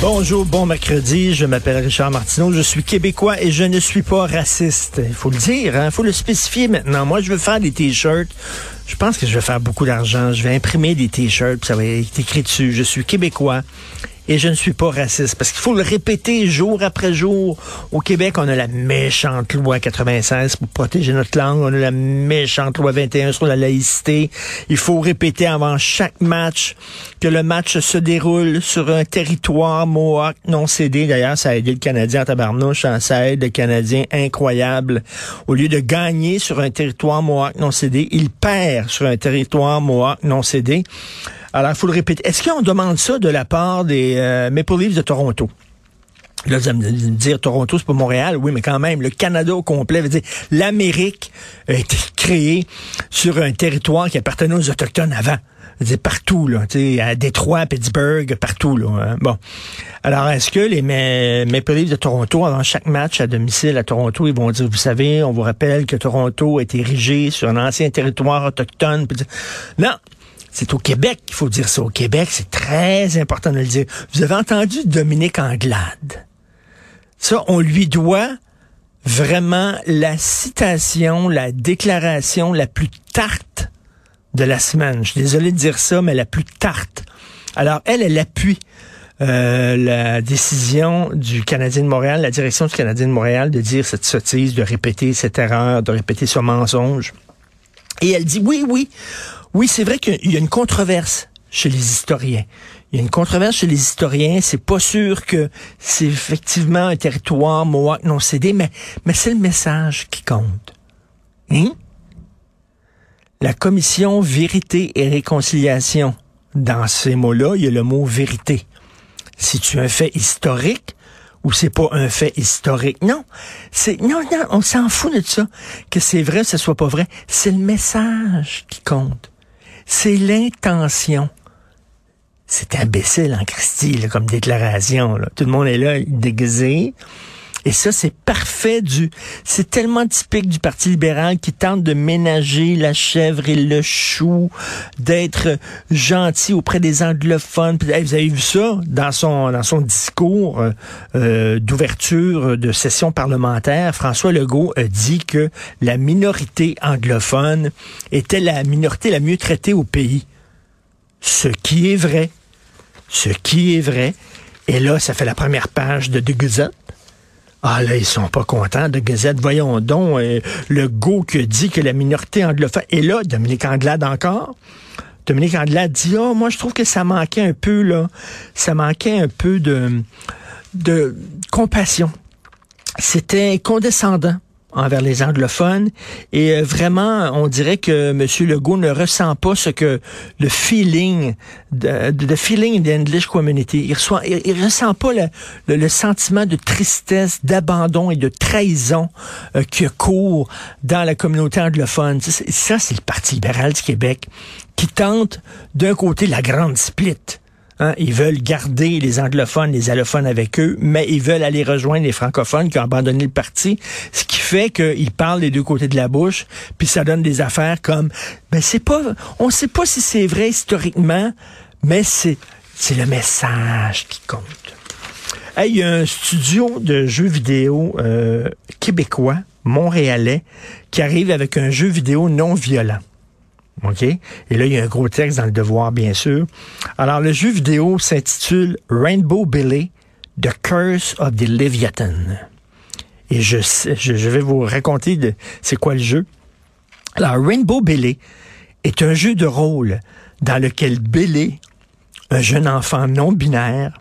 Bonjour, bon mercredi. Je m'appelle Richard Martineau. Je suis québécois et je ne suis pas raciste. Il faut le dire, il faut le spécifier maintenant. Moi, je veux faire des t-shirts. Je pense que je vais faire beaucoup d'argent. Je vais imprimer des t-shirts, ça va être écrit dessus. Je suis québécois et je ne suis pas raciste. Parce qu'il faut le répéter jour après jour. Au Québec, on a la méchante loi 96 pour protéger notre langue. On a la méchante loi 21 sur la laïcité. Il faut répéter avant chaque match que le match se déroule sur un territoire Mohawk non cédé. D'ailleurs, ça a aidé le Canadien à tabarnouche. hein. Ça aide le Canadien incroyable. Au lieu de gagner sur un territoire Mohawk non cédé, il perd sur un territoire Mohawk non cédé. Alors, il faut le répéter. Est-ce qu'on demande ça de la part des euh, Maple Leafs de Toronto? Là, vous me dire Toronto, c'est pas Montréal. Oui, mais quand même, le Canada au complet veut dire l'Amérique a été créée sur un territoire qui appartenait aux Autochtones avant. Je partout, là, tu à Détroit, à Pittsburgh, partout, là. hein. Bon. Alors, est-ce que les Ma- Maple Leafs de Toronto, avant chaque match à domicile à Toronto, ils vont dire, vous savez, on vous rappelle que Toronto a été érigé sur un ancien territoire autochtone. Non, c'est au Québec qu'il faut dire ça. Au Québec, c'est très important de le dire. Vous avez entendu Dominique Anglade? Ça, on lui doit vraiment la citation, la déclaration la plus tarte de la semaine. Je suis désolé de dire ça, mais la plus tarte. Alors, elle, elle appuie euh, la décision du Canadien de Montréal, la direction du Canadien de Montréal de dire cette sottise, de répéter cette erreur, de répéter ce mensonge. Et elle dit oui, oui, oui, c'est vrai qu'il y a une controverse chez les historiens. Il y a une controverse chez les historiens. C'est pas sûr que c'est effectivement un territoire Mohawk non cédé, mais, mais c'est le message qui compte. Hein? La commission vérité et réconciliation. Dans ces mots-là, il y a le mot vérité. Si tu un fait historique, ou c'est pas un fait historique? Non, c'est non, non, on s'en fout de ça. Que c'est vrai, que ce soit pas vrai. C'est le message qui compte. C'est l'intention. C'est imbécile en Christie, comme déclaration. Tout le monde est là, déguisé. Et ça, c'est parfait du. C'est tellement typique du Parti libéral qui tente de ménager la chèvre et le chou, d'être gentil auprès des anglophones. Vous avez vu ça dans son dans son discours euh, euh, d'ouverture de session parlementaire. François Legault a dit que la minorité anglophone était la minorité la mieux traitée au pays. Ce qui est vrai. Ce qui est vrai. Et là, ça fait la première page de Gazette. Ah là, ils sont pas contents de Gazette. Voyons donc, euh, le go qui dit que la minorité anglophone... Et là, Dominique Anglade encore. Dominique Anglade dit, oh, moi, je trouve que ça manquait un peu, là. Ça manquait un peu de, de compassion. C'était condescendant envers les anglophones. Et euh, vraiment on dirait que M. Legault ne ressent pas ce que le feeling de, de feeling de English community. Il reçoit il, il ressent pas le, le, le sentiment de tristesse d'abandon et de trahison euh, qui court dans la communauté anglophone. Ça c'est le Parti libéral du Québec qui tente d'un côté la grande split Hein, ils veulent garder les anglophones, les allophones avec eux, mais ils veulent aller rejoindre les francophones qui ont abandonné le parti, ce qui fait qu'ils parlent des deux côtés de la bouche, puis ça donne des affaires comme, ben c'est pas, on sait pas si c'est vrai historiquement, mais c'est, c'est le message qui compte. Il y a un studio de jeux vidéo euh, québécois, montréalais, qui arrive avec un jeu vidéo non violent. OK? Et là, il y a un gros texte dans le devoir, bien sûr. Alors, le jeu vidéo s'intitule Rainbow Billy, The Curse of the Leviathan. Et je, je, vais vous raconter c'est quoi le jeu. Alors, Rainbow Billy est un jeu de rôle dans lequel Billy, un jeune enfant non binaire,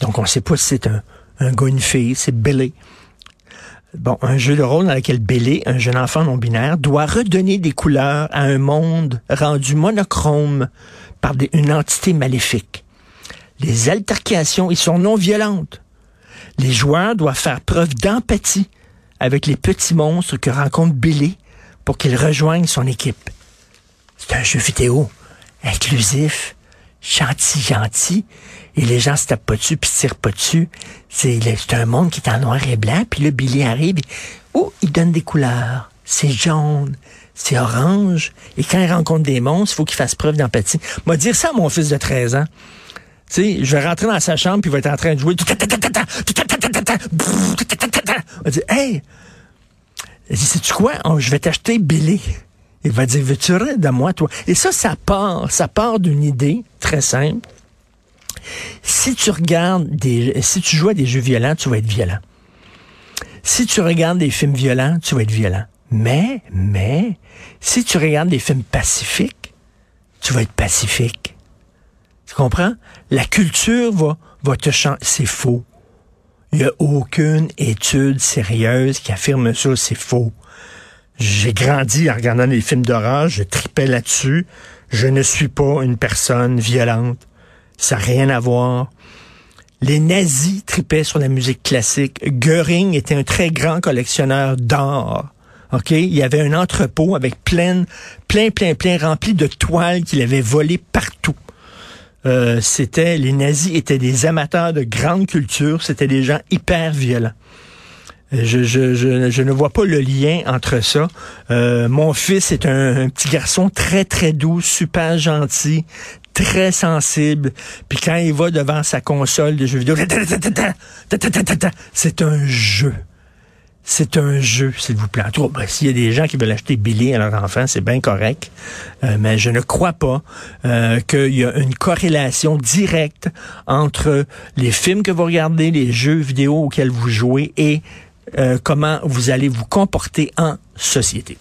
donc on ne sait pas si c'est un, un gars une fille, c'est Billy, Bon, un jeu de rôle dans lequel Billy, un jeune enfant non binaire, doit redonner des couleurs à un monde rendu monochrome par des- une entité maléfique. Les altercations y sont non violentes. Les joueurs doivent faire preuve d'empathie avec les petits monstres que rencontre Billy pour qu'il rejoigne son équipe. C'est un jeu vidéo inclusif, gentil, gentil, et les gens se tapent pas dessus puis se tirent pas dessus. C'est un monde qui est en noir et blanc, puis le Billy arrive, et, oh, il donne des couleurs. C'est jaune, c'est orange, et quand il rencontre des monstres, il faut qu'il fasse preuve d'empathie. Moi, dire ça à mon fils de 13 ans, tu sais, je vais rentrer dans sa chambre, puis il va être en train de jouer. On dire, hey, sais-tu quoi? Je vais t'acheter Billy. Il va dire, veux-tu rire de moi, toi? Et ça, ça part, ça part d'une idée très simple. Si tu regardes des, si tu joues à des jeux violents, tu vas être violent. Si tu regardes des films violents, tu vas être violent. Mais, mais, si tu regardes des films pacifiques, tu vas être pacifique. Tu comprends? La culture va, va te changer. C'est faux. Il n'y a aucune étude sérieuse qui affirme ça, c'est faux. J'ai grandi en regardant des films d'horreur, je tripais là-dessus. Je ne suis pas une personne violente. Ça n'a rien à voir. Les nazis tripaient sur la musique classique. Goering était un très grand collectionneur d'art. OK? Il y avait un entrepôt avec plein, plein, plein, plein rempli de toiles qu'il avait volées partout. Euh, c'était les nazis étaient des amateurs de grande culture, c'était des gens hyper violents. Euh, je, je, ne vois pas le lien entre ça. Euh, mon fils est un, petit garçon très, très doux, super gentil, très sensible. Puis quand il va devant sa console de jeux vidéo, c'est un jeu. C'est un jeu, s'il vous plaît. Ben, S'il y a des gens qui veulent acheter Billy à leur enfant, c'est bien correct. Euh, mais je ne crois pas euh, qu'il y a une corrélation directe entre les films que vous regardez, les jeux vidéo auxquels vous jouez et euh, comment vous allez vous comporter en société.